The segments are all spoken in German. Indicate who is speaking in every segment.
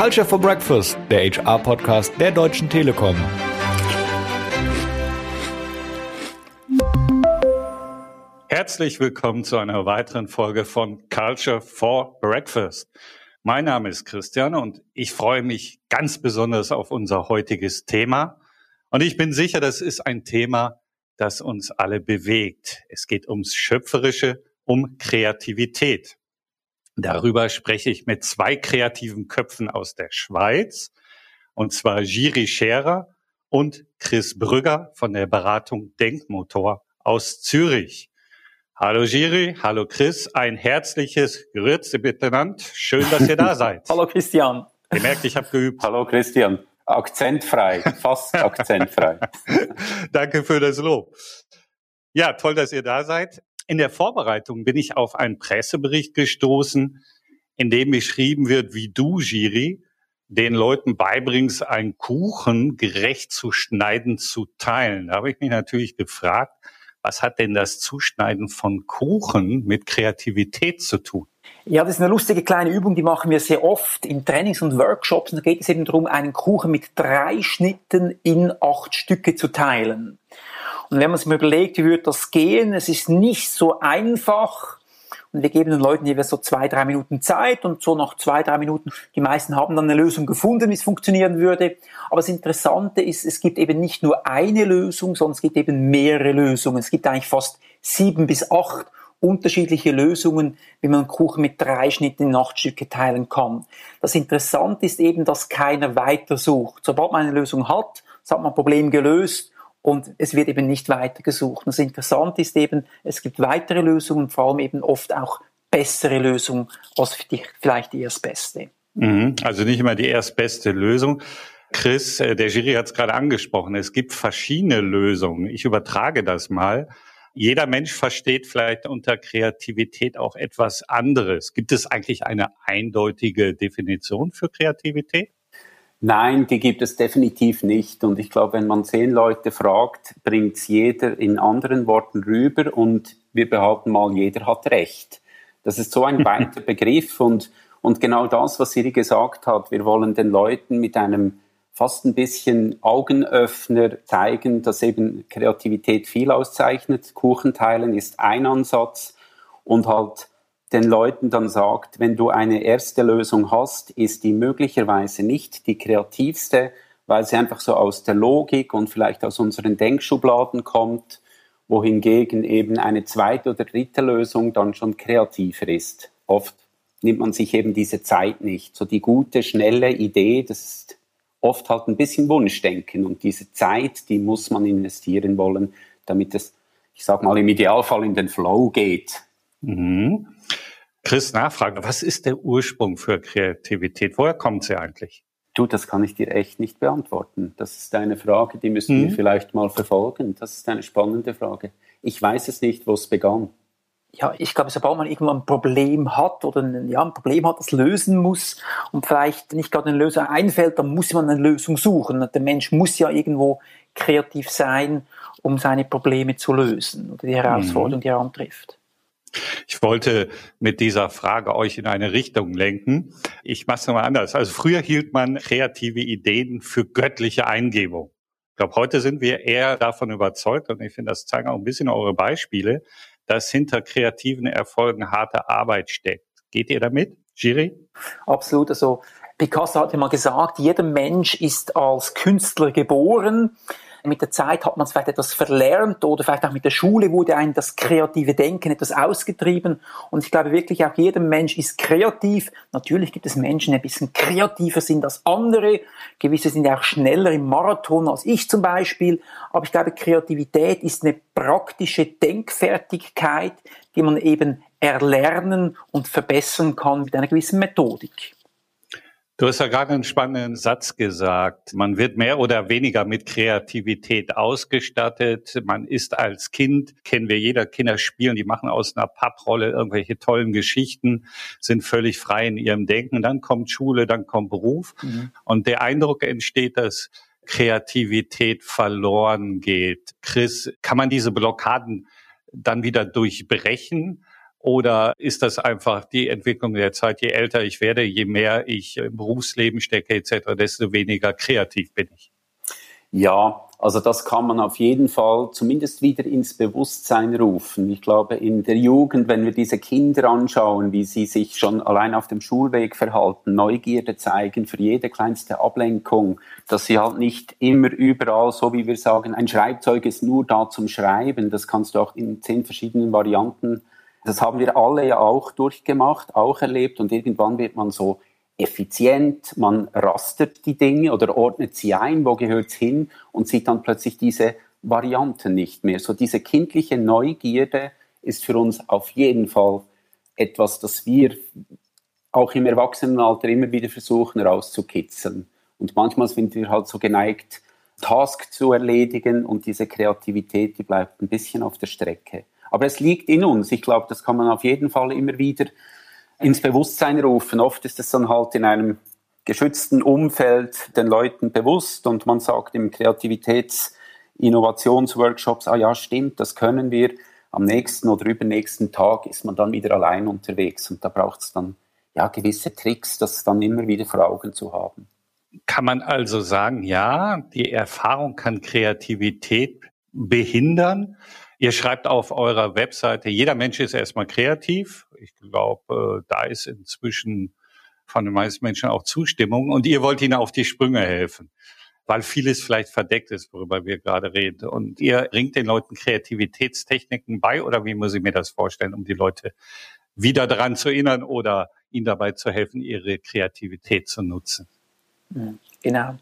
Speaker 1: Culture for Breakfast, der HR-Podcast der Deutschen Telekom.
Speaker 2: Herzlich willkommen zu einer weiteren Folge von Culture for Breakfast. Mein Name ist Christian und ich freue mich ganz besonders auf unser heutiges Thema. Und ich bin sicher, das ist ein Thema, das uns alle bewegt. Es geht ums Schöpferische, um Kreativität. Darüber spreche ich mit zwei kreativen Köpfen aus der Schweiz, und zwar Giri Scherer und Chris Brügger von der Beratung Denkmotor aus Zürich. Hallo Giri, hallo Chris, ein herzliches Grüezi miteinander. Schön, dass ihr da seid.
Speaker 3: hallo Christian.
Speaker 2: Ihr merkt, ich habe geübt.
Speaker 4: Hallo Christian. Akzentfrei, fast akzentfrei.
Speaker 2: Danke für das Lob. Ja, toll, dass ihr da seid. In der Vorbereitung bin ich auf einen Pressebericht gestoßen, in dem beschrieben wird, wie du, Giri, den Leuten beibringst, einen Kuchen gerecht zu schneiden, zu teilen. Da habe ich mich natürlich gefragt, was hat denn das Zuschneiden von Kuchen mit Kreativität zu tun?
Speaker 3: Ja, das ist eine lustige kleine Übung, die machen wir sehr oft in Trainings und Workshops. Da geht es eben darum, einen Kuchen mit drei Schnitten in acht Stücke zu teilen. Und wenn man sich mal überlegt, wie würde das gehen, es ist nicht so einfach. Und wir geben den Leuten jeweils so zwei, drei Minuten Zeit und so nach zwei, drei Minuten, die meisten haben dann eine Lösung gefunden, wie es funktionieren würde. Aber das Interessante ist, es gibt eben nicht nur eine Lösung, sondern es gibt eben mehrere Lösungen. Es gibt eigentlich fast sieben bis acht unterschiedliche Lösungen, wie man Kuchen mit drei Schnitten in acht Stücke teilen kann. Das Interessante ist eben, dass keiner weiter sucht. Sobald man eine Lösung hat, hat man ein Problem gelöst und es wird eben nicht weiter gesucht. das Interessante ist eben, es gibt weitere Lösungen, vor allem eben oft auch bessere Lösungen als vielleicht die erstbeste.
Speaker 2: Mhm. Also nicht immer die erstbeste Lösung. Chris, äh, der Jury hat es gerade angesprochen, es gibt verschiedene Lösungen. Ich übertrage das mal. Jeder Mensch versteht vielleicht unter Kreativität auch etwas anderes. Gibt es eigentlich eine eindeutige Definition für Kreativität?
Speaker 4: Nein, die gibt es definitiv nicht. Und ich glaube, wenn man zehn Leute fragt, bringt es jeder in anderen Worten rüber und wir behaupten mal, jeder hat recht. Das ist so ein weiter Begriff und, und genau das, was Siri gesagt hat, wir wollen den Leuten mit einem fast ein bisschen Augenöffner zeigen, dass eben Kreativität viel auszeichnet. Kuchenteilen ist ein Ansatz und halt den Leuten dann sagt, wenn du eine erste Lösung hast, ist die möglicherweise nicht die kreativste, weil sie einfach so aus der Logik und vielleicht aus unseren Denkschubladen kommt, wohingegen eben eine zweite oder dritte Lösung dann schon kreativer ist. Oft nimmt man sich eben diese Zeit nicht. So die gute, schnelle Idee, das ist oft halt ein bisschen Wunschdenken und diese Zeit, die muss man investieren wollen, damit es, ich sag mal, im Idealfall in den Flow geht.
Speaker 2: Mhm. Chris, Nachfrage, was ist der Ursprung für Kreativität? Woher kommt sie eigentlich?
Speaker 4: Du, das kann ich dir echt nicht beantworten. Das ist eine Frage, die müssen mhm. wir vielleicht mal verfolgen. Das ist eine spannende Frage. Ich weiß es nicht, wo es begann.
Speaker 3: Ja, ich glaube, sobald man irgendwann ein Problem hat oder ein, ja, ein Problem hat, das lösen muss und vielleicht nicht gerade eine Lösung einfällt, dann muss man eine Lösung suchen. Der Mensch muss ja irgendwo kreativ sein, um seine Probleme zu lösen oder die Herausforderung, mhm. die er antrifft.
Speaker 2: Ich wollte mit dieser Frage euch in eine Richtung lenken. Ich mache es nochmal anders. Also früher hielt man kreative Ideen für göttliche Eingebung. Ich glaube, heute sind wir eher davon überzeugt, und ich finde, das zeigen auch ein bisschen eure Beispiele, dass hinter kreativen Erfolgen harte Arbeit steckt. Geht ihr damit, Giri?
Speaker 3: Absolut. Also Picasso hat mal gesagt, jeder Mensch ist als Künstler geboren. Mit der Zeit hat man es vielleicht etwas verlernt oder vielleicht auch mit der Schule wurde einem das kreative Denken etwas ausgetrieben. Und ich glaube wirklich auch jeder Mensch ist kreativ. Natürlich gibt es Menschen, die ein bisschen kreativer sind als andere. Gewisse sind ja auch schneller im Marathon als ich zum Beispiel. Aber ich glaube, Kreativität ist eine praktische Denkfertigkeit, die man eben erlernen und verbessern kann mit einer gewissen Methodik.
Speaker 2: Du hast ja gerade einen spannenden Satz gesagt. Man wird mehr oder weniger mit Kreativität ausgestattet. Man ist als Kind, kennen wir jeder, Kinder spielen, die machen aus einer Papprolle irgendwelche tollen Geschichten, sind völlig frei in ihrem Denken. Dann kommt Schule, dann kommt Beruf. Mhm. Und der Eindruck entsteht, dass Kreativität verloren geht. Chris, kann man diese Blockaden dann wieder durchbrechen? Oder ist das einfach die Entwicklung der Zeit? Je älter ich werde, je mehr ich im Berufsleben stecke etc., desto weniger kreativ bin ich.
Speaker 4: Ja, also das kann man auf jeden Fall zumindest wieder ins Bewusstsein rufen. Ich glaube, in der Jugend, wenn wir diese Kinder anschauen, wie sie sich schon allein auf dem Schulweg verhalten, Neugierde zeigen für jede kleinste Ablenkung, dass sie halt nicht immer überall, so wie wir sagen, ein Schreibzeug ist nur da zum Schreiben. Das kannst du auch in zehn verschiedenen Varianten. Das haben wir alle ja auch durchgemacht, auch erlebt und irgendwann wird man so effizient, man rastert die Dinge oder ordnet sie ein, wo gehört es hin und sieht dann plötzlich diese Varianten nicht mehr. So diese kindliche Neugierde ist für uns auf jeden Fall etwas, das wir auch im Erwachsenenalter immer wieder versuchen rauszukitzeln. Und manchmal sind wir halt so geneigt, Task zu erledigen und diese Kreativität, die bleibt ein bisschen auf der Strecke. Aber es liegt in uns. Ich glaube, das kann man auf jeden Fall immer wieder ins Bewusstsein rufen. Oft ist es dann halt in einem geschützten Umfeld den Leuten bewusst und man sagt im Kreativitäts- Innovationsworkshops, ah ja, stimmt, das können wir. Am nächsten oder übernächsten Tag ist man dann wieder allein unterwegs und da braucht es dann ja gewisse Tricks, das dann immer wieder vor Augen zu haben.
Speaker 2: Kann man also sagen, ja, die Erfahrung kann Kreativität behindern. Ihr schreibt auf eurer Webseite, jeder Mensch ist erstmal kreativ. Ich glaube, äh, da ist inzwischen von den meisten Menschen auch Zustimmung und ihr wollt ihnen auf die Sprünge helfen, weil vieles vielleicht verdeckt ist, worüber wir gerade reden. Und ihr bringt den Leuten Kreativitätstechniken bei oder wie muss ich mir das vorstellen, um die Leute wieder daran zu erinnern oder ihnen dabei zu helfen, ihre Kreativität zu nutzen?
Speaker 3: Mhm. Genau.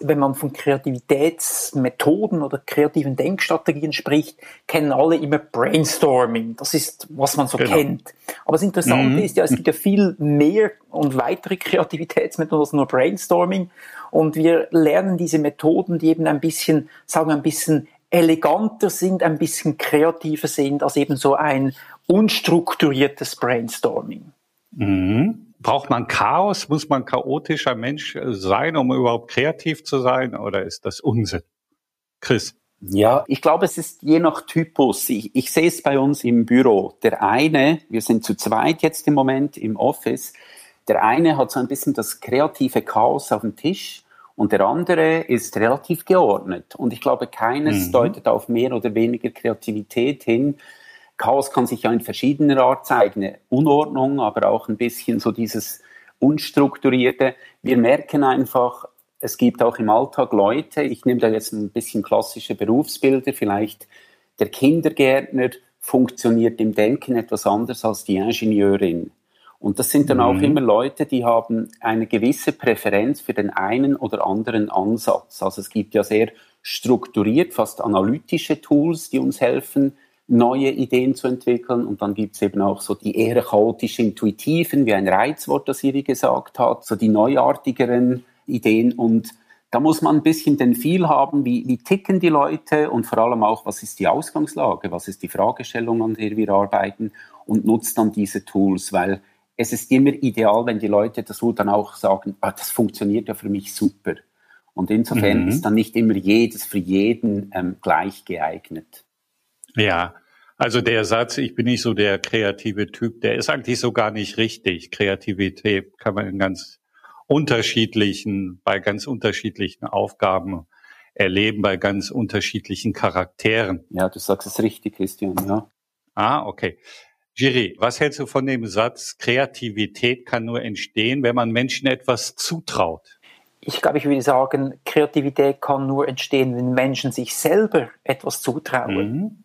Speaker 3: Wenn man von Kreativitätsmethoden oder kreativen Denkstrategien spricht, kennen alle immer Brainstorming. Das ist, was man so genau. kennt. Aber das Interessante mhm. ist ja, es gibt ja viel mehr und weitere Kreativitätsmethoden als nur Brainstorming. Und wir lernen diese Methoden, die eben ein bisschen, sagen wir, ein bisschen eleganter sind, ein bisschen kreativer sind als eben so ein unstrukturiertes Brainstorming.
Speaker 2: Mhm. Braucht man Chaos? Muss man chaotischer Mensch äh, sein, um überhaupt kreativ zu sein? Oder ist das Unsinn? Chris?
Speaker 4: Ja, ich glaube, es ist je nach Typus. Ich, ich sehe es bei uns im Büro. Der eine, wir sind zu zweit jetzt im Moment im Office, der eine hat so ein bisschen das kreative Chaos auf dem Tisch und der andere ist relativ geordnet. Und ich glaube, keines mhm. deutet auf mehr oder weniger Kreativität hin. Chaos kann sich ja in verschiedener Art zeigen. Unordnung, aber auch ein bisschen so dieses Unstrukturierte. Wir merken einfach, es gibt auch im Alltag Leute, ich nehme da jetzt ein bisschen klassische Berufsbilder, vielleicht der Kindergärtner funktioniert im Denken etwas anders als die Ingenieurin. Und das sind dann mhm. auch immer Leute, die haben eine gewisse Präferenz für den einen oder anderen Ansatz. Also es gibt ja sehr strukturiert, fast analytische Tools, die uns helfen, neue Ideen zu entwickeln. Und dann gibt es eben auch so die eher chaotisch intuitiven, wie ein Reizwort, das Siri gesagt hat, so die neuartigeren Ideen. Und da muss man ein bisschen den Feel haben, wie, wie ticken die Leute und vor allem auch, was ist die Ausgangslage, was ist die Fragestellung, an der wir arbeiten und nutzt dann diese Tools, weil es ist immer ideal, wenn die Leute das Tool dann auch sagen, ah, das funktioniert ja für mich super. Und insofern mhm. ist dann nicht immer jedes für jeden ähm, gleich geeignet.
Speaker 2: Ja, also der Satz, ich bin nicht so der kreative Typ, der ist eigentlich so gar nicht richtig. Kreativität kann man in ganz unterschiedlichen, bei ganz unterschiedlichen Aufgaben erleben, bei ganz unterschiedlichen Charakteren.
Speaker 4: Ja, du sagst es richtig, Christian, ja.
Speaker 2: Ah, okay. Giri, was hältst du von dem Satz, Kreativität kann nur entstehen, wenn man Menschen etwas zutraut?
Speaker 3: Ich glaube, ich würde sagen, Kreativität kann nur entstehen, wenn Menschen sich selber etwas zutrauen. Mhm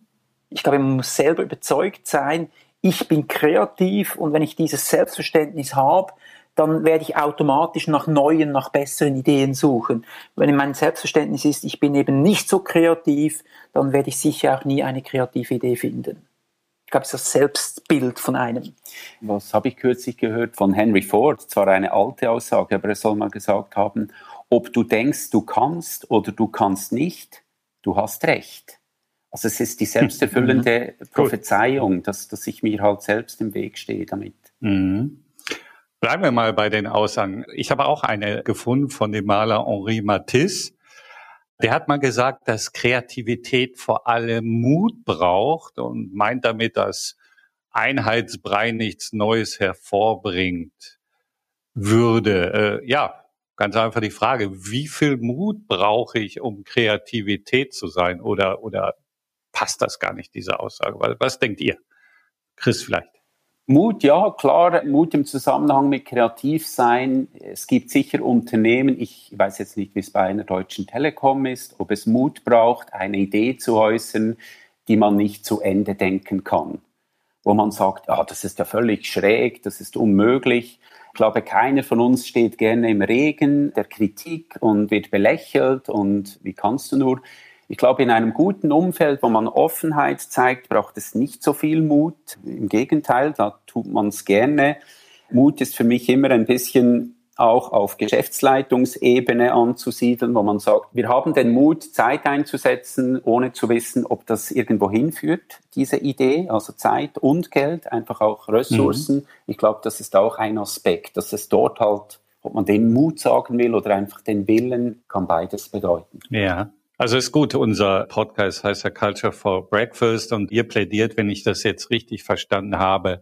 Speaker 3: ich glaube, man muss selber überzeugt sein, ich bin kreativ und wenn ich dieses Selbstverständnis habe, dann werde ich automatisch nach neuen, nach besseren Ideen suchen. Wenn mein Selbstverständnis ist, ich bin eben nicht so kreativ, dann werde ich sicher auch nie eine kreative Idee finden. Ich glaube, es ist das Selbstbild von einem.
Speaker 4: Was habe ich kürzlich gehört von Henry Ford? Zwar eine alte Aussage, aber er soll mal gesagt haben, ob du denkst, du kannst oder du kannst nicht, du hast recht. Also es ist die selbsterfüllende mhm. Prophezeiung, dass, dass ich mir halt selbst im Weg stehe damit.
Speaker 2: Mhm. Bleiben wir mal bei den Aussagen. Ich habe auch eine gefunden von dem Maler Henri Matisse. Der hat mal gesagt, dass Kreativität vor allem Mut braucht und meint damit, dass Einheitsbrei nichts Neues hervorbringt würde. Äh, ja, ganz einfach die Frage, wie viel Mut brauche ich, um Kreativität zu sein? Oder, oder passt das gar nicht, diese Aussage? Was denkt ihr? Chris vielleicht.
Speaker 4: Mut, ja, klar, Mut im Zusammenhang mit Kreativsein. Es gibt sicher Unternehmen, ich weiß jetzt nicht, wie es bei einer deutschen Telekom ist, ob es Mut braucht, eine Idee zu äußern, die man nicht zu Ende denken kann. Wo man sagt, ah, das ist ja völlig schräg, das ist unmöglich. Ich glaube, keiner von uns steht gerne im Regen der Kritik und wird belächelt und wie kannst du nur? Ich glaube, in einem guten Umfeld, wo man Offenheit zeigt, braucht es nicht so viel Mut. Im Gegenteil, da tut man es gerne. Mut ist für mich immer ein bisschen auch auf Geschäftsleitungsebene anzusiedeln, wo man sagt, wir haben den Mut, Zeit einzusetzen, ohne zu wissen, ob das irgendwo hinführt, diese Idee, also Zeit und Geld, einfach auch Ressourcen. Mhm. Ich glaube, das ist auch ein Aspekt, dass es dort halt, ob man den Mut sagen will oder einfach den Willen, kann beides bedeuten.
Speaker 2: Ja. Also ist gut, unser Podcast heißt ja Culture for Breakfast und ihr plädiert, wenn ich das jetzt richtig verstanden habe,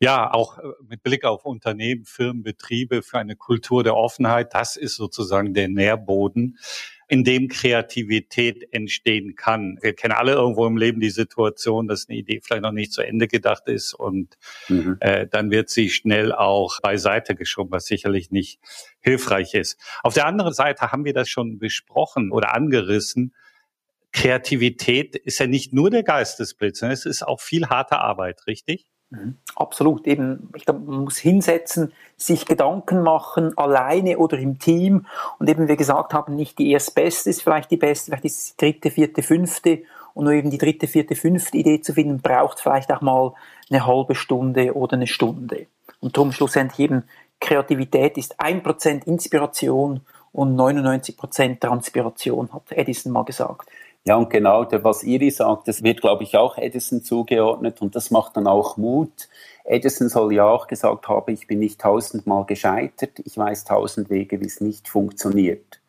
Speaker 2: ja, auch äh, mit Blick auf Unternehmen, Firmen, Betriebe für eine Kultur der Offenheit. Das ist sozusagen der Nährboden, in dem Kreativität entstehen kann. Wir kennen alle irgendwo im Leben die Situation, dass eine Idee vielleicht noch nicht zu Ende gedacht ist und mhm. äh, dann wird sie schnell auch beiseite geschoben, was sicherlich nicht hilfreich ist. Auf der anderen Seite haben wir das schon besprochen oder angerissen. Kreativität ist ja nicht nur der Geistesblitz, sondern es ist auch viel harte Arbeit, richtig?
Speaker 3: Mhm. Absolut. Eben, ich glaube, man muss hinsetzen, sich Gedanken machen, alleine oder im Team. Und eben, wie gesagt haben, nicht die erstbeste ist vielleicht die beste, vielleicht ist die dritte, vierte, fünfte. Und nur eben die dritte, vierte, fünfte Idee zu finden, braucht vielleicht auch mal eine halbe Stunde oder eine Stunde. Und darum schlussendlich eben, Kreativität ist ein Prozent Inspiration und 99 Prozent Transpiration, hat Edison mal gesagt.
Speaker 4: Ja, und genau, was Iri sagt, das wird, glaube ich, auch Edison zugeordnet und das macht dann auch Mut. Edison soll ja auch gesagt haben, ich bin nicht tausendmal gescheitert, ich weiß tausend Wege, wie es nicht funktioniert.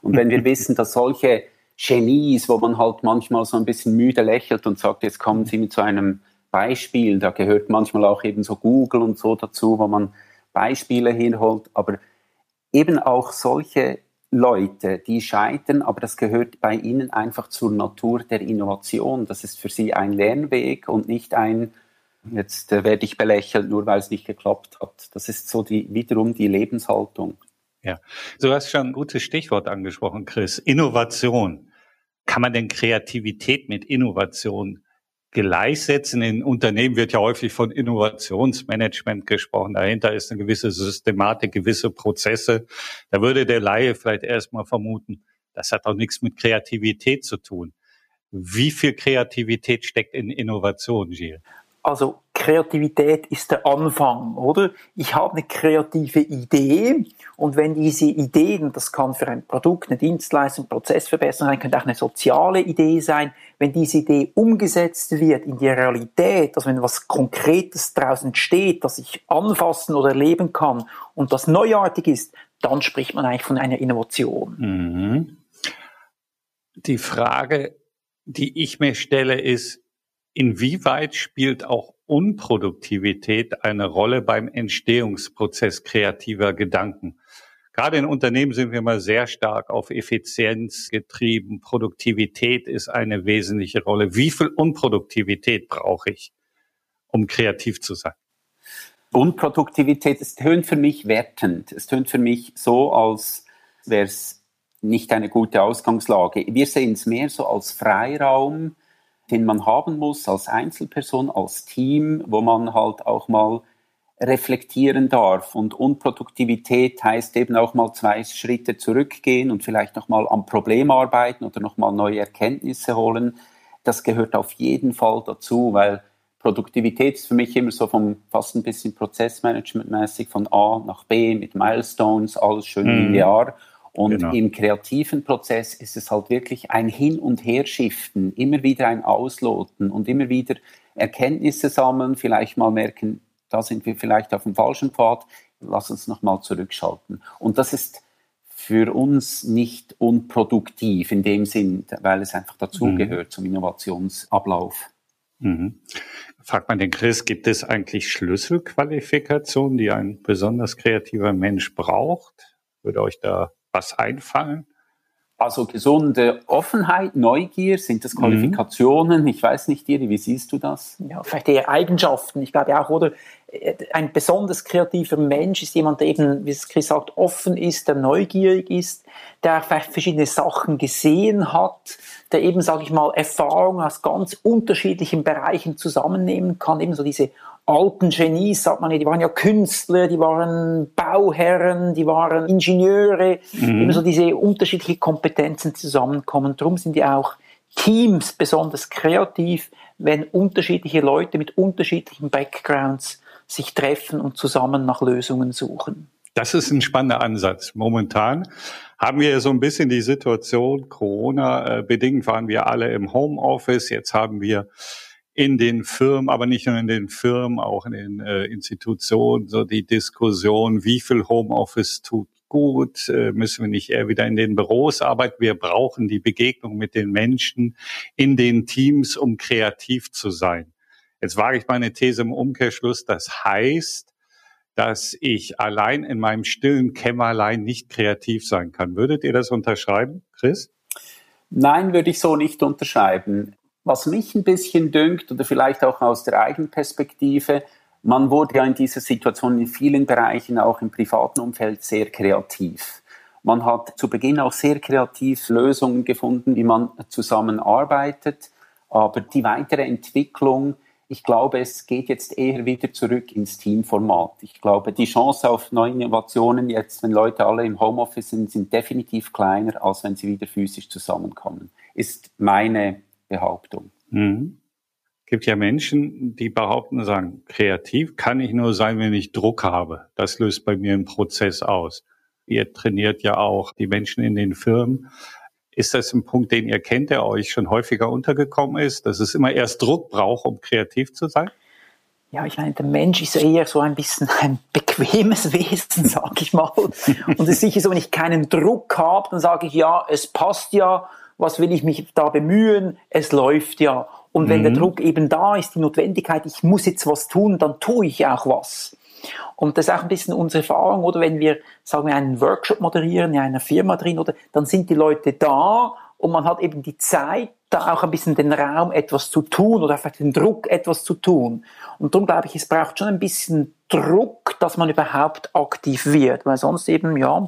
Speaker 4: Und wenn wir wissen, dass solche Genies, wo man halt manchmal so ein bisschen müde lächelt und sagt, jetzt kommen Sie mit so einem Beispiel, da gehört manchmal auch eben so Google und so dazu, wo man Beispiele hinholt, aber eben auch solche Leute, die scheitern, aber das gehört bei ihnen einfach zur Natur der Innovation. Das ist für sie ein Lernweg und nicht ein, jetzt äh, werde ich belächelt, nur weil es nicht geklappt hat. Das ist so die, wiederum die Lebenshaltung.
Speaker 2: Ja, du hast schon ein gutes Stichwort angesprochen, Chris. Innovation. Kann man denn Kreativität mit Innovation gleichsetzen. In Unternehmen wird ja häufig von Innovationsmanagement gesprochen. Dahinter ist eine gewisse Systematik, gewisse Prozesse. Da würde der Laie vielleicht erstmal vermuten, das hat auch nichts mit Kreativität zu tun. Wie viel Kreativität steckt in Innovation, Gilles?
Speaker 3: Also Kreativität ist der Anfang, oder? Ich habe eine kreative Idee und wenn diese Ideen, das kann für ein Produkt, eine Dienstleistung, Prozessverbesserung sein, könnte auch eine soziale Idee sein, wenn diese Idee umgesetzt wird in die Realität, also wenn was Konkretes draußen steht, das ich anfassen oder erleben kann und das neuartig ist, dann spricht man eigentlich von einer Innovation. Mhm.
Speaker 2: Die Frage, die ich mir stelle, ist, inwieweit spielt auch Unproduktivität eine Rolle beim Entstehungsprozess kreativer Gedanken? Gerade in Unternehmen sind wir mal sehr stark auf Effizienz getrieben. Produktivität ist eine wesentliche Rolle. Wie viel Unproduktivität brauche ich, um kreativ zu sein?
Speaker 4: Unproduktivität, es tönt für mich wertend. Es tönt für mich so, als wäre es nicht eine gute Ausgangslage. Wir sehen es mehr so als Freiraum, den man haben muss als Einzelperson, als Team, wo man halt auch mal reflektieren darf. Und Unproduktivität heißt eben auch mal zwei Schritte zurückgehen und vielleicht noch mal am Problem arbeiten oder noch mal neue Erkenntnisse holen. Das gehört auf jeden Fall dazu, weil Produktivität ist für mich immer so vom fast ein bisschen Prozessmanagement-mäßig von A nach B mit Milestones, alles schön mhm. Und genau. im kreativen Prozess ist es halt wirklich ein Hin- und Herschiften, immer wieder ein Ausloten und immer wieder Erkenntnisse sammeln, vielleicht mal merken, da sind wir vielleicht auf dem falschen Pfad, lass uns nochmal zurückschalten. Und das ist für uns nicht unproduktiv in dem Sinn, weil es einfach dazugehört mhm. zum Innovationsablauf.
Speaker 2: Mhm. Fragt man den Chris, gibt es eigentlich Schlüsselqualifikationen, die ein besonders kreativer Mensch braucht? Würde euch da was einfallen?
Speaker 4: Also gesunde Offenheit, Neugier, sind das mhm. Qualifikationen? Mhm. Ich weiß nicht, Iri, wie siehst du das?
Speaker 3: Ja, vielleicht eher Eigenschaften. Ich glaube auch, oder ein besonders kreativer Mensch ist jemand, der eben, wie es Chris sagt, offen ist, der neugierig ist, der vielleicht verschiedene Sachen gesehen hat, der eben, sage ich mal, Erfahrungen aus ganz unterschiedlichen Bereichen zusammennehmen kann, eben so diese alten Genies, sagt man ja, die waren ja Künstler, die waren Bauherren, die waren Ingenieure, mhm. immer so diese unterschiedlichen Kompetenzen zusammenkommen. Darum sind ja auch Teams besonders kreativ, wenn unterschiedliche Leute mit unterschiedlichen Backgrounds sich treffen und zusammen nach Lösungen suchen.
Speaker 2: Das ist ein spannender Ansatz. Momentan haben wir so ein bisschen die Situation, Corona bedingt waren wir alle im Homeoffice. Jetzt haben wir in den Firmen, aber nicht nur in den Firmen, auch in den äh, Institutionen, so die Diskussion, wie viel Homeoffice tut gut, äh, müssen wir nicht eher wieder in den Büros arbeiten. Wir brauchen die Begegnung mit den Menschen in den Teams, um kreativ zu sein. Jetzt wage ich meine These im Umkehrschluss. Das heißt, dass ich allein in meinem stillen Kämmerlein nicht kreativ sein kann. Würdet ihr das unterschreiben, Chris?
Speaker 4: Nein, würde ich so nicht unterschreiben. Was mich ein bisschen dünkt oder vielleicht auch aus der eigenen Perspektive, man wurde ja in dieser Situation in vielen Bereichen, auch im privaten Umfeld, sehr kreativ. Man hat zu Beginn auch sehr kreativ Lösungen gefunden, wie man zusammenarbeitet, aber die weitere Entwicklung, ich glaube, es geht jetzt eher wieder zurück ins Teamformat. Ich glaube, die Chance auf neue Innovationen jetzt, wenn Leute alle im Homeoffice sind, sind definitiv kleiner, als wenn sie wieder physisch zusammenkommen. Ist meine Behauptung. Mhm.
Speaker 2: gibt ja Menschen, die behaupten, sagen, kreativ kann ich nur sein, wenn ich Druck habe. Das löst bei mir einen Prozess aus. Ihr trainiert ja auch die Menschen in den Firmen. Ist das ein Punkt, den ihr kennt, der euch schon häufiger untergekommen ist, dass es immer erst Druck braucht, um kreativ zu sein?
Speaker 3: Ja, ich meine, der Mensch ist eher so ein bisschen ein bequemes Wesen, sag ich mal. Und es ist sicher so, wenn ich keinen Druck habe, dann sage ich, ja, es passt ja, was will ich mich da bemühen, es läuft ja. Und wenn mhm. der Druck eben da ist, die Notwendigkeit, ich muss jetzt was tun, dann tue ich auch was. Und das ist auch ein bisschen unsere Erfahrung, oder wenn wir, sagen wir, einen Workshop moderieren in einer Firma drin, oder dann sind die Leute da und man hat eben die Zeit, da auch ein bisschen den Raum, etwas zu tun oder vielleicht den Druck, etwas zu tun. Und darum glaube ich, es braucht schon ein bisschen Druck, dass man überhaupt aktiv wird, weil sonst eben, ja,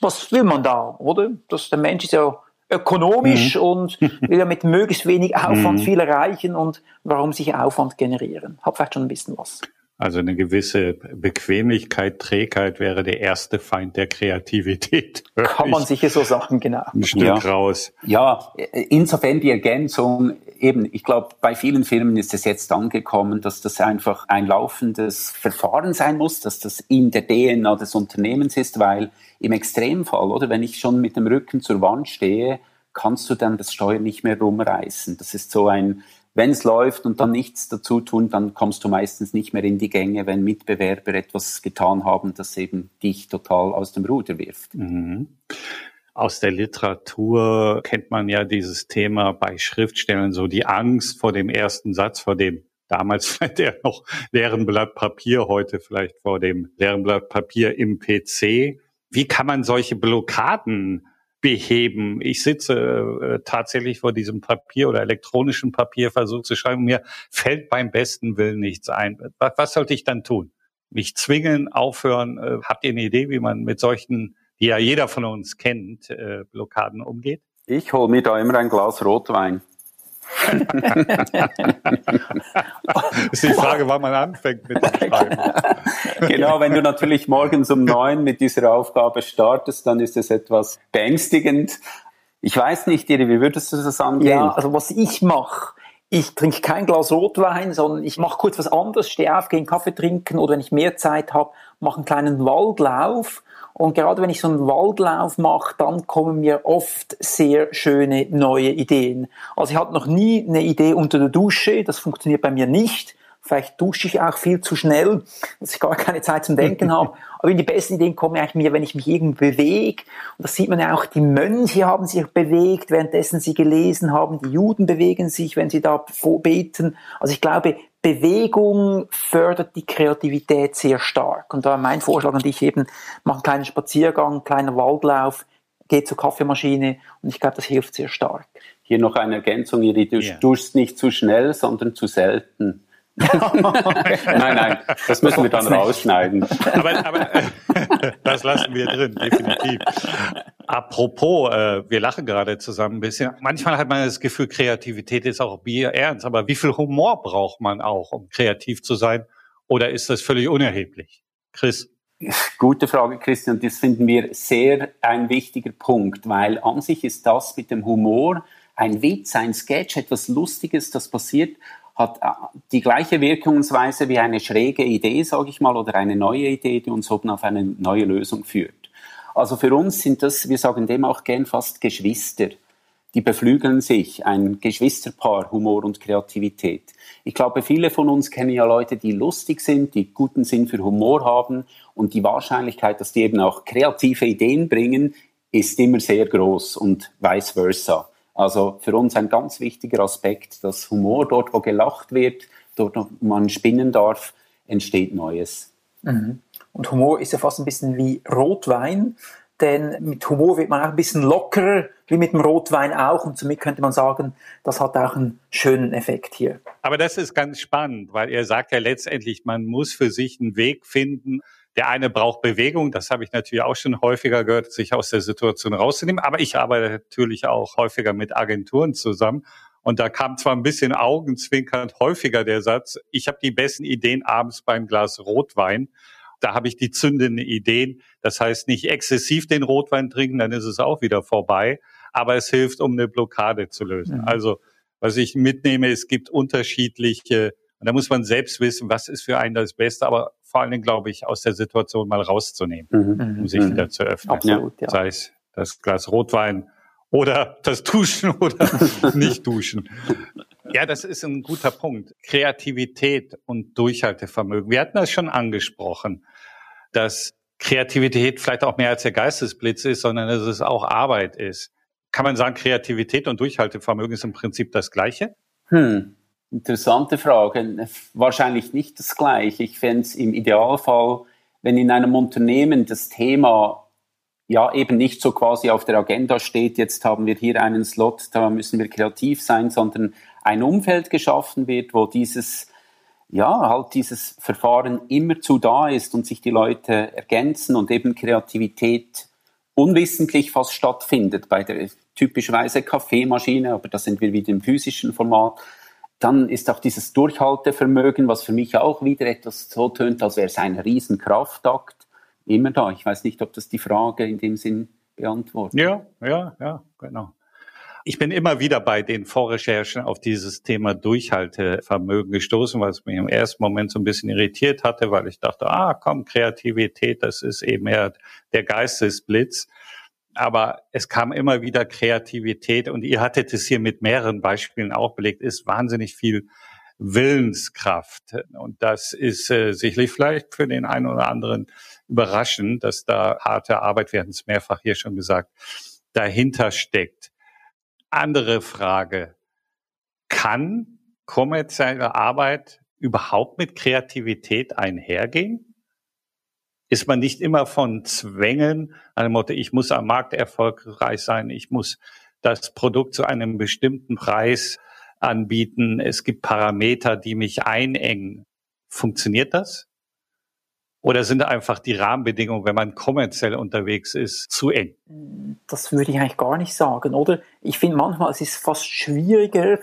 Speaker 3: was will man da, oder? Das, der Mensch ist ja ökonomisch mhm. und ja mit möglichst wenig Aufwand mhm. viel erreichen und warum sich Aufwand generieren. Hab vielleicht schon ein bisschen was.
Speaker 2: Also eine gewisse Bequemlichkeit, Trägheit wäre der erste Feind der Kreativität.
Speaker 3: Kann man sicher so sagen, genau.
Speaker 2: Ein Stück
Speaker 4: ja.
Speaker 2: raus.
Speaker 4: Ja, insofern die Ergänzung, eben, ich glaube, bei vielen Firmen ist es jetzt angekommen, dass das einfach ein laufendes Verfahren sein muss, dass das in der DNA des Unternehmens ist, weil im Extremfall, oder wenn ich schon mit dem Rücken zur Wand stehe, kannst du dann das Steuer nicht mehr rumreißen. Das ist so ein, wenn es läuft und dann nichts dazu tun, dann kommst du meistens nicht mehr in die Gänge, wenn Mitbewerber etwas getan haben, das eben dich total aus dem Ruder wirft. Mhm.
Speaker 2: Aus der Literatur kennt man ja dieses Thema bei Schriftstellern, so die Angst vor dem ersten Satz, vor dem damals vielleicht eher noch leeren Blatt Papier, heute vielleicht vor dem leeren Blatt Papier im PC. Wie kann man solche Blockaden beheben? Ich sitze äh, tatsächlich vor diesem Papier oder elektronischen Papier, versuche zu schreiben, mir fällt beim besten Willen nichts ein. Was, was sollte ich dann tun? Mich zwingen, aufhören? Äh, habt ihr eine Idee, wie man mit solchen, die ja jeder von uns kennt, äh, Blockaden umgeht?
Speaker 4: Ich hole mir da immer ein Glas Rotwein
Speaker 2: ist die Frage, wann man anfängt mit dem Schreiben.
Speaker 4: genau, wenn du natürlich morgens um neun mit dieser Aufgabe startest, dann ist es etwas beängstigend. Ich weiß nicht, Iri, wie würdest du das angehen?
Speaker 3: Ja, also was ich mache, ich trinke kein Glas Rotwein, sondern ich mache kurz was anderes, stehe auf, gehe einen Kaffee trinken oder wenn ich mehr Zeit habe, mache einen kleinen Waldlauf und gerade wenn ich so einen Waldlauf mache, dann kommen mir oft sehr schöne neue Ideen. Also ich hatte noch nie eine Idee unter der Dusche, das funktioniert bei mir nicht. Vielleicht dusche ich auch viel zu schnell, dass ich gar keine Zeit zum Denken habe. Aber die besten Ideen kommen eigentlich mir, wenn ich mich irgendwo bewege. Und das sieht man ja auch, die Mönche haben sich bewegt, währenddessen sie gelesen haben. Die Juden bewegen sich, wenn sie da beten. Also ich glaube, Bewegung fördert die Kreativität sehr stark. Und da mein Vorschlag an dich eben, mach einen kleinen Spaziergang, einen kleinen Waldlauf, geh zur Kaffeemaschine und ich glaube, das hilft sehr stark.
Speaker 4: Hier noch eine Ergänzung, Iri, du yeah. tust nicht zu schnell, sondern zu selten. nein, nein, das müssen wir dann rausschneiden.
Speaker 2: Aber, aber das lassen wir drin, definitiv. Apropos, äh, wir lachen gerade zusammen ein bisschen. Manchmal hat man das Gefühl, Kreativität ist auch Bier ernst, aber wie viel Humor braucht man auch, um kreativ zu sein? Oder ist das völlig unerheblich? Chris?
Speaker 4: Gute Frage, Christian. Das finden wir sehr ein wichtiger Punkt, weil an sich ist das mit dem Humor ein Witz, ein Sketch, etwas Lustiges, das passiert, hat äh, die gleiche Wirkungsweise wie eine schräge Idee, sage ich mal, oder eine neue Idee, die uns oben auf eine neue Lösung führt. Also für uns sind das, wir sagen dem auch gern fast Geschwister. Die beflügeln sich, ein Geschwisterpaar, Humor und Kreativität. Ich glaube, viele von uns kennen ja Leute, die lustig sind, die guten Sinn für Humor haben und die Wahrscheinlichkeit, dass die eben auch kreative Ideen bringen, ist immer sehr groß und vice versa. Also für uns ein ganz wichtiger Aspekt, dass Humor dort, wo gelacht wird, dort, wo man spinnen darf, entsteht Neues.
Speaker 3: Mhm. Und Humor ist ja fast ein bisschen wie Rotwein, denn mit Humor wird man auch ein bisschen lockerer, wie mit dem Rotwein auch. Und somit könnte man sagen, das hat auch einen schönen Effekt hier.
Speaker 2: Aber das ist ganz spannend, weil er sagt ja letztendlich, man muss für sich einen Weg finden, der eine braucht Bewegung, das habe ich natürlich auch schon häufiger gehört, sich aus der Situation rauszunehmen. Aber ich arbeite natürlich auch häufiger mit Agenturen zusammen. Und da kam zwar ein bisschen augenzwinkernd häufiger der Satz, ich habe die besten Ideen abends beim Glas Rotwein. Da habe ich die zündenden Ideen. Das heißt nicht exzessiv den Rotwein trinken, dann ist es auch wieder vorbei. Aber es hilft, um eine Blockade zu lösen. Mhm. Also was ich mitnehme, es gibt unterschiedliche und da muss man selbst wissen, was ist für einen das Beste, aber vor allen Dingen, glaube ich, aus der Situation mal rauszunehmen, mhm. um sich mhm. wieder zu öffnen. Absolut, ja. Sei es das Glas Rotwein oder das Duschen oder nicht duschen. Ja, das ist ein guter Punkt. Kreativität und Durchhaltevermögen. Wir hatten das schon angesprochen, dass Kreativität vielleicht auch mehr als der Geistesblitz ist, sondern dass es auch Arbeit ist. Kann man sagen, Kreativität und Durchhaltevermögen ist im Prinzip das Gleiche?
Speaker 4: Hm. Interessante Frage. Wahrscheinlich nicht das Gleiche. Ich fände es im Idealfall, wenn in einem Unternehmen das Thema ja eben nicht so quasi auf der Agenda steht, jetzt haben wir hier einen Slot, da müssen wir kreativ sein, sondern ein Umfeld geschaffen wird, wo dieses ja, halt dieses Verfahren immer zu da ist und sich die Leute ergänzen und eben Kreativität unwissentlich fast stattfindet bei der typischerweise Kaffeemaschine, aber da sind wir wieder im physischen Format dann ist auch dieses Durchhaltevermögen, was für mich auch wieder etwas so tönt, als wäre es ein Riesenkraftakt, immer da. Ich weiß nicht, ob das die Frage in dem Sinn beantwortet.
Speaker 2: Ja, ja, ja, genau. Ich bin immer wieder bei den Vorrecherchen auf dieses Thema Durchhaltevermögen gestoßen, was mich im ersten Moment so ein bisschen irritiert hatte, weil ich dachte, ah, komm, Kreativität, das ist eben eher der Geistesblitz aber es kam immer wieder Kreativität und ihr hattet es hier mit mehreren Beispielen auch belegt, ist wahnsinnig viel Willenskraft. Und das ist äh, sicherlich vielleicht für den einen oder anderen überraschend, dass da harte Arbeit, wir hatten es mehrfach hier schon gesagt, dahinter steckt. Andere Frage. Kann kommerzielle Arbeit überhaupt mit Kreativität einhergehen? Ist man nicht immer von Zwängen, einem Motto, ich muss am Markt erfolgreich sein, ich muss das Produkt zu einem bestimmten Preis anbieten, es gibt Parameter, die mich einengen. Funktioniert das? Oder sind einfach die Rahmenbedingungen, wenn man kommerziell unterwegs ist, zu eng?
Speaker 3: Das würde ich eigentlich gar nicht sagen, oder? Ich finde manchmal, es ist fast schwieriger,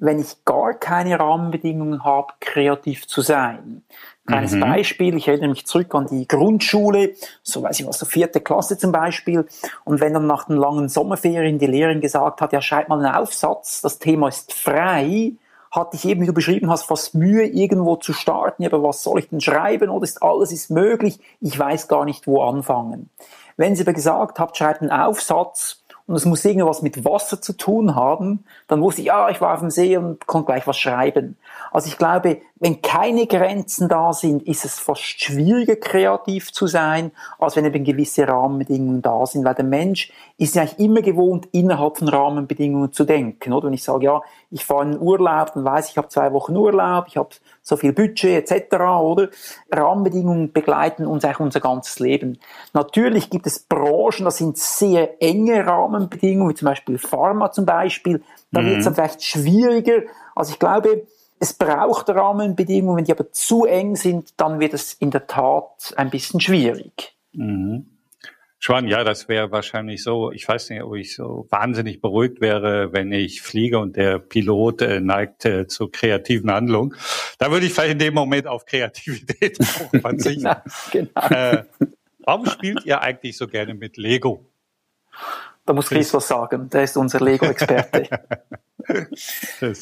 Speaker 3: wenn ich gar keine Rahmenbedingungen habe, kreativ zu sein. Kleines mhm. Beispiel, ich erinnere mich zurück an die Grundschule, so weiß ich was, so vierte Klasse zum Beispiel. Und wenn dann nach den langen Sommerferien die Lehrerin gesagt hat, ja, schreib mal einen Aufsatz, das Thema ist frei, hatte ich eben, wie du beschrieben hast, fast Mühe, irgendwo zu starten. Aber was soll ich denn schreiben? Oder ist alles ist möglich? Ich weiß gar nicht, wo anfangen. Wenn sie aber gesagt hat, schreib einen Aufsatz, und es muss irgendwas mit Wasser zu tun haben, dann wusste ich, ja, ich war auf dem See und konnte gleich was schreiben. Also ich glaube, wenn keine Grenzen da sind, ist es fast schwieriger, kreativ zu sein, als wenn eben gewisse Rahmenbedingungen da sind. Weil der Mensch ist ja eigentlich immer gewohnt, innerhalb von Rahmenbedingungen zu denken. Oder wenn ich sage, ja, ich fahre in den Urlaub, dann weiß ich, ich habe zwei Wochen Urlaub, ich habe so viel Budget etc. Oder Rahmenbedingungen begleiten uns eigentlich unser ganzes Leben. Natürlich gibt es Branchen, das sind sehr enge Rahmenbedingungen, wie zum Beispiel Pharma zum Beispiel. Da mhm. wird es dann vielleicht schwieriger. Also ich glaube, es braucht Rahmenbedingungen, wenn die aber zu eng sind, dann wird es in der Tat ein bisschen schwierig.
Speaker 2: Mhm. Schwan, ja, das wäre wahrscheinlich so. Ich weiß nicht, ob ich so wahnsinnig beruhigt wäre, wenn ich fliege und der Pilot äh, neigt äh, zur kreativen Handlung. Da würde ich vielleicht in dem Moment auf Kreativität verzichten. genau, genau. Äh, warum spielt ihr eigentlich so gerne mit Lego?
Speaker 3: Da muss Chris was sagen. Der ist unser Lego-Experte.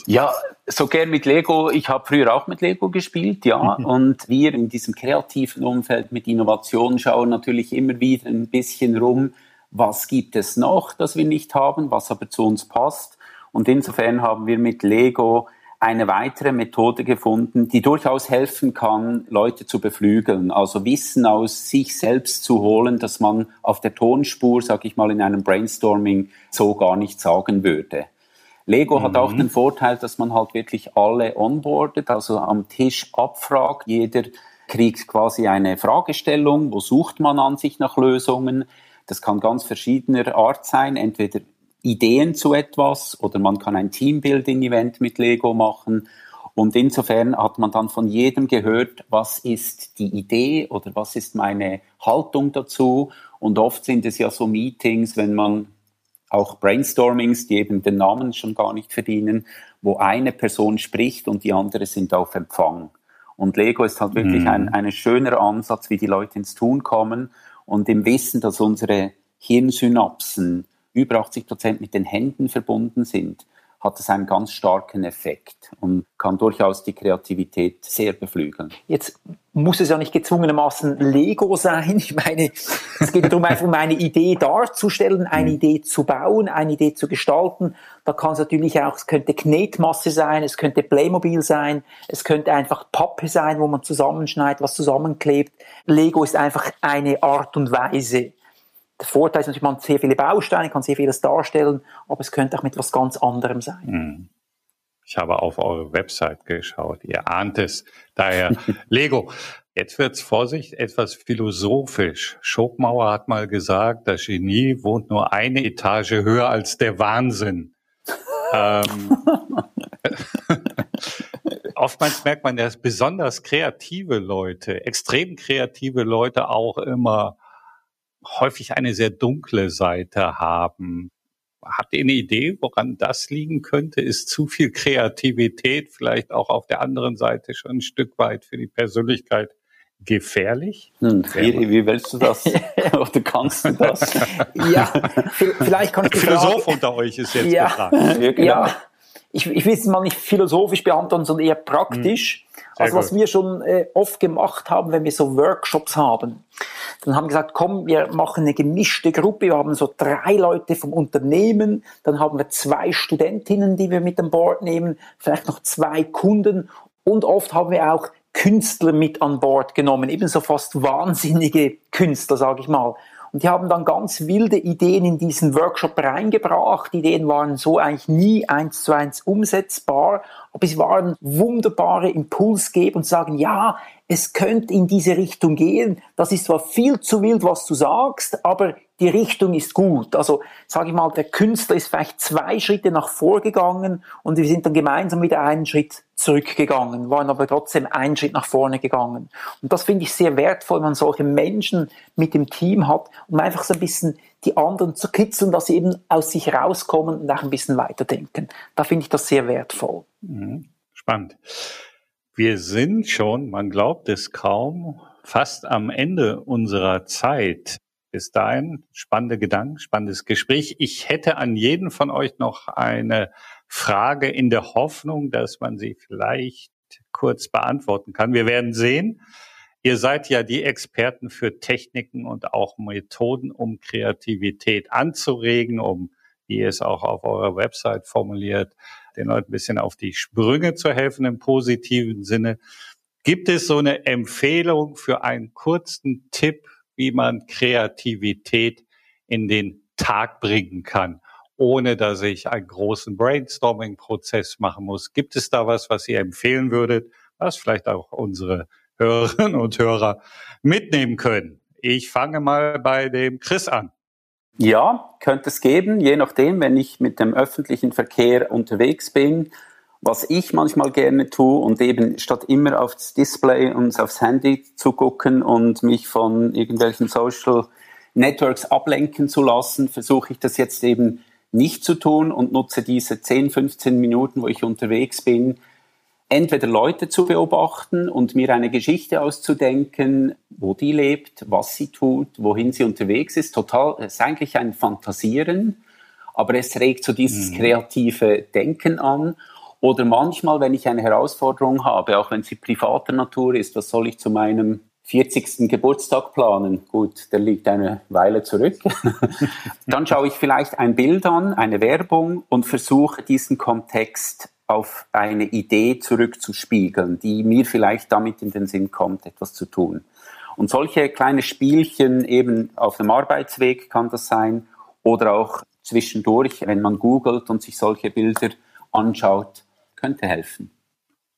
Speaker 4: ja, so gern mit Lego. Ich habe früher auch mit Lego gespielt, ja. Mhm. Und wir in diesem kreativen Umfeld mit Innovation schauen natürlich immer wieder ein bisschen rum, was gibt es noch, das wir nicht haben, was aber zu uns passt. Und insofern haben wir mit Lego eine weitere Methode gefunden, die durchaus helfen kann, Leute zu beflügeln, also Wissen aus sich selbst zu holen, dass man auf der Tonspur, sag ich mal, in einem Brainstorming so gar nicht sagen würde. Lego mhm. hat auch mhm. den Vorteil, dass man halt wirklich alle onboardet, also am Tisch abfragt. Jeder kriegt quasi eine Fragestellung, wo sucht man an sich nach Lösungen. Das kann ganz verschiedener Art sein, entweder Ideen zu etwas oder man kann ein Teambuilding-Event mit Lego machen. Und insofern hat man dann von jedem gehört, was ist die Idee oder was ist meine Haltung dazu. Und oft sind es ja so Meetings, wenn man auch Brainstormings, die eben den Namen schon gar nicht verdienen, wo eine Person spricht und die andere sind auf Empfang. Und Lego ist halt wirklich mhm. ein, ein schöner Ansatz, wie die Leute ins Tun kommen und im Wissen, dass unsere Hirnsynapsen über 80 Prozent mit den Händen verbunden sind, hat es einen ganz starken Effekt und kann durchaus die Kreativität sehr beflügeln.
Speaker 3: Jetzt muss es ja nicht gezwungenermaßen Lego sein. Ich meine, es geht darum, einfach um eine Idee darzustellen, eine mhm. Idee zu bauen, eine Idee zu gestalten. Da kann es natürlich auch, es könnte Knetmasse sein, es könnte Playmobil sein, es könnte einfach Pappe sein, wo man zusammenschneidet, was zusammenklebt. Lego ist einfach eine Art und Weise, der Vorteil ist natürlich, man hat sehr viele Bausteine, kann sehr vieles darstellen, aber es könnte auch mit etwas ganz anderem sein. Hm.
Speaker 2: Ich habe auf eure Website geschaut. Ihr ahnt es. Daher Lego. Jetzt wird's Vorsicht etwas philosophisch. Schopenhauer hat mal gesagt, das Genie wohnt nur eine Etage höher als der Wahnsinn. ähm, oftmals merkt man, dass besonders kreative Leute, extrem kreative Leute auch immer häufig eine sehr dunkle Seite haben. Habt ihr eine Idee, woran das liegen könnte? Ist zu viel Kreativität vielleicht auch auf der anderen Seite schon ein Stück weit für die Persönlichkeit gefährlich?
Speaker 4: Hm, wie, wie, willst du das? Oder kannst du das?
Speaker 3: ja, vielleicht kann ich
Speaker 2: die Philosoph Frage, unter euch ist jetzt ja, gefragt.
Speaker 3: Ja, ich, ich will es mal nicht philosophisch beantworten, sondern eher praktisch. Hm. Also was wir schon äh, oft gemacht haben, wenn wir so Workshops haben, dann haben wir gesagt, komm, wir machen eine gemischte Gruppe. Wir haben so drei Leute vom Unternehmen, dann haben wir zwei Studentinnen, die wir mit an Bord nehmen, vielleicht noch zwei Kunden und oft haben wir auch Künstler mit an Bord genommen, ebenso fast wahnsinnige Künstler, sage ich mal. Und die haben dann ganz wilde Ideen in diesen Workshop reingebracht. Die Ideen waren so eigentlich nie eins zu eins umsetzbar, aber sie waren wunderbare Impulsgeber und sagen, ja, es könnte in diese Richtung gehen. Das ist zwar viel zu wild, was du sagst, aber die Richtung ist gut. Also sage ich mal, der Künstler ist vielleicht zwei Schritte nach vorgegangen und wir sind dann gemeinsam wieder einen Schritt zurückgegangen, waren aber trotzdem einen Schritt nach vorne gegangen. Und das finde ich sehr wertvoll, wenn man solche Menschen mit dem Team hat, um einfach so ein bisschen die anderen zu kitzeln, dass sie eben aus sich rauskommen und auch ein bisschen weiterdenken. Da finde ich das sehr wertvoll.
Speaker 2: Mhm. Spannend. Wir sind schon, man glaubt es kaum, fast am Ende unserer Zeit. Bis dahin spannende Gedanken, spannendes Gespräch. Ich hätte an jeden von euch noch eine Frage in der Hoffnung, dass man sie vielleicht kurz beantworten kann. Wir werden sehen. Ihr seid ja die Experten für Techniken und auch Methoden, um Kreativität anzuregen, um, wie ihr es auch auf eurer Website formuliert, den Leuten ein bisschen auf die Sprünge zu helfen im positiven Sinne. Gibt es so eine Empfehlung für einen kurzen Tipp, wie man Kreativität in den Tag bringen kann, ohne dass ich einen großen Brainstorming-Prozess machen muss? Gibt es da was, was ihr empfehlen würdet, was vielleicht auch unsere Hörerinnen und Hörer mitnehmen können? Ich fange mal bei dem Chris an.
Speaker 4: Ja, könnte es geben, je nachdem, wenn ich mit dem öffentlichen Verkehr unterwegs bin. Was ich manchmal gerne tue und eben statt immer aufs Display und aufs Handy zu gucken und mich von irgendwelchen Social Networks ablenken zu lassen, versuche ich das jetzt eben nicht zu tun und nutze diese 10, 15 Minuten, wo ich unterwegs bin, entweder Leute zu beobachten und mir eine Geschichte auszudenken, wo die lebt, was sie tut, wohin sie unterwegs ist. Total, es ist eigentlich ein Fantasieren, aber es regt so dieses mhm. kreative Denken an. Oder manchmal, wenn ich eine Herausforderung habe, auch wenn sie privater Natur ist, was soll ich zu meinem 40. Geburtstag planen? Gut, der liegt eine Weile zurück. Dann schaue ich vielleicht ein Bild an, eine Werbung und versuche diesen Kontext auf eine Idee zurückzuspiegeln, die mir vielleicht damit in den Sinn kommt, etwas zu tun. Und solche kleine Spielchen eben auf dem Arbeitsweg kann das sein oder auch zwischendurch, wenn man googelt und sich solche Bilder anschaut, könnte helfen.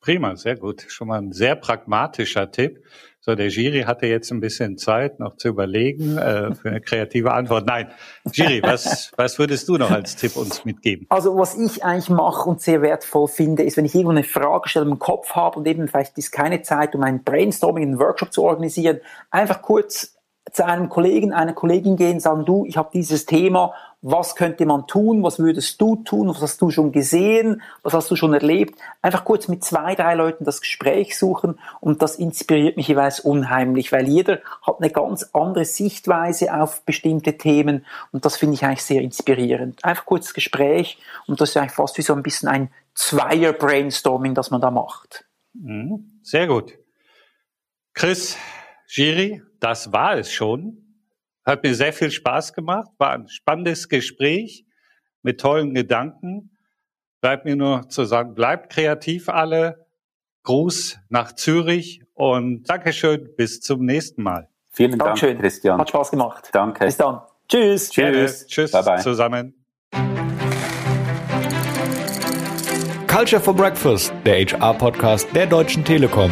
Speaker 2: Prima, sehr gut. Schon mal ein sehr pragmatischer Tipp. So, der Giri hatte jetzt ein bisschen Zeit, noch zu überlegen äh, für eine kreative Antwort. Nein, Giri, was, was würdest du noch als Tipp uns mitgeben?
Speaker 3: Also was ich eigentlich mache und sehr wertvoll finde, ist, wenn ich irgendwo eine Fragestellung im Kopf habe und eben vielleicht ist keine Zeit, um ein Brainstorming, einen Workshop zu organisieren, einfach kurz zu einem Kollegen, einer Kollegin gehen, sagen, du, ich habe dieses Thema, was könnte man tun, was würdest du tun, was hast du schon gesehen, was hast du schon erlebt. Einfach kurz mit zwei, drei Leuten das Gespräch suchen und das inspiriert mich jeweils unheimlich, weil jeder hat eine ganz andere Sichtweise auf bestimmte Themen und das finde ich eigentlich sehr inspirierend. Einfach kurz Gespräch und das ist eigentlich fast wie so ein bisschen ein Zweier-Brainstorming, das man da macht.
Speaker 2: Mhm. Sehr gut. Chris, Giri, das war es schon. Hat mir sehr viel Spaß gemacht, war ein spannendes Gespräch mit tollen Gedanken. Bleibt mir nur zu sagen, bleibt kreativ alle. Gruß nach Zürich und Dankeschön, bis zum nächsten Mal.
Speaker 4: Vielen Dank, Dankeschön. Christian.
Speaker 3: Hat Spaß gemacht.
Speaker 4: Danke.
Speaker 3: Bis dann. Tschüss.
Speaker 2: Tschüss. Tschüss bye bye. zusammen.
Speaker 1: Culture for Breakfast, der HR-Podcast der Deutschen Telekom.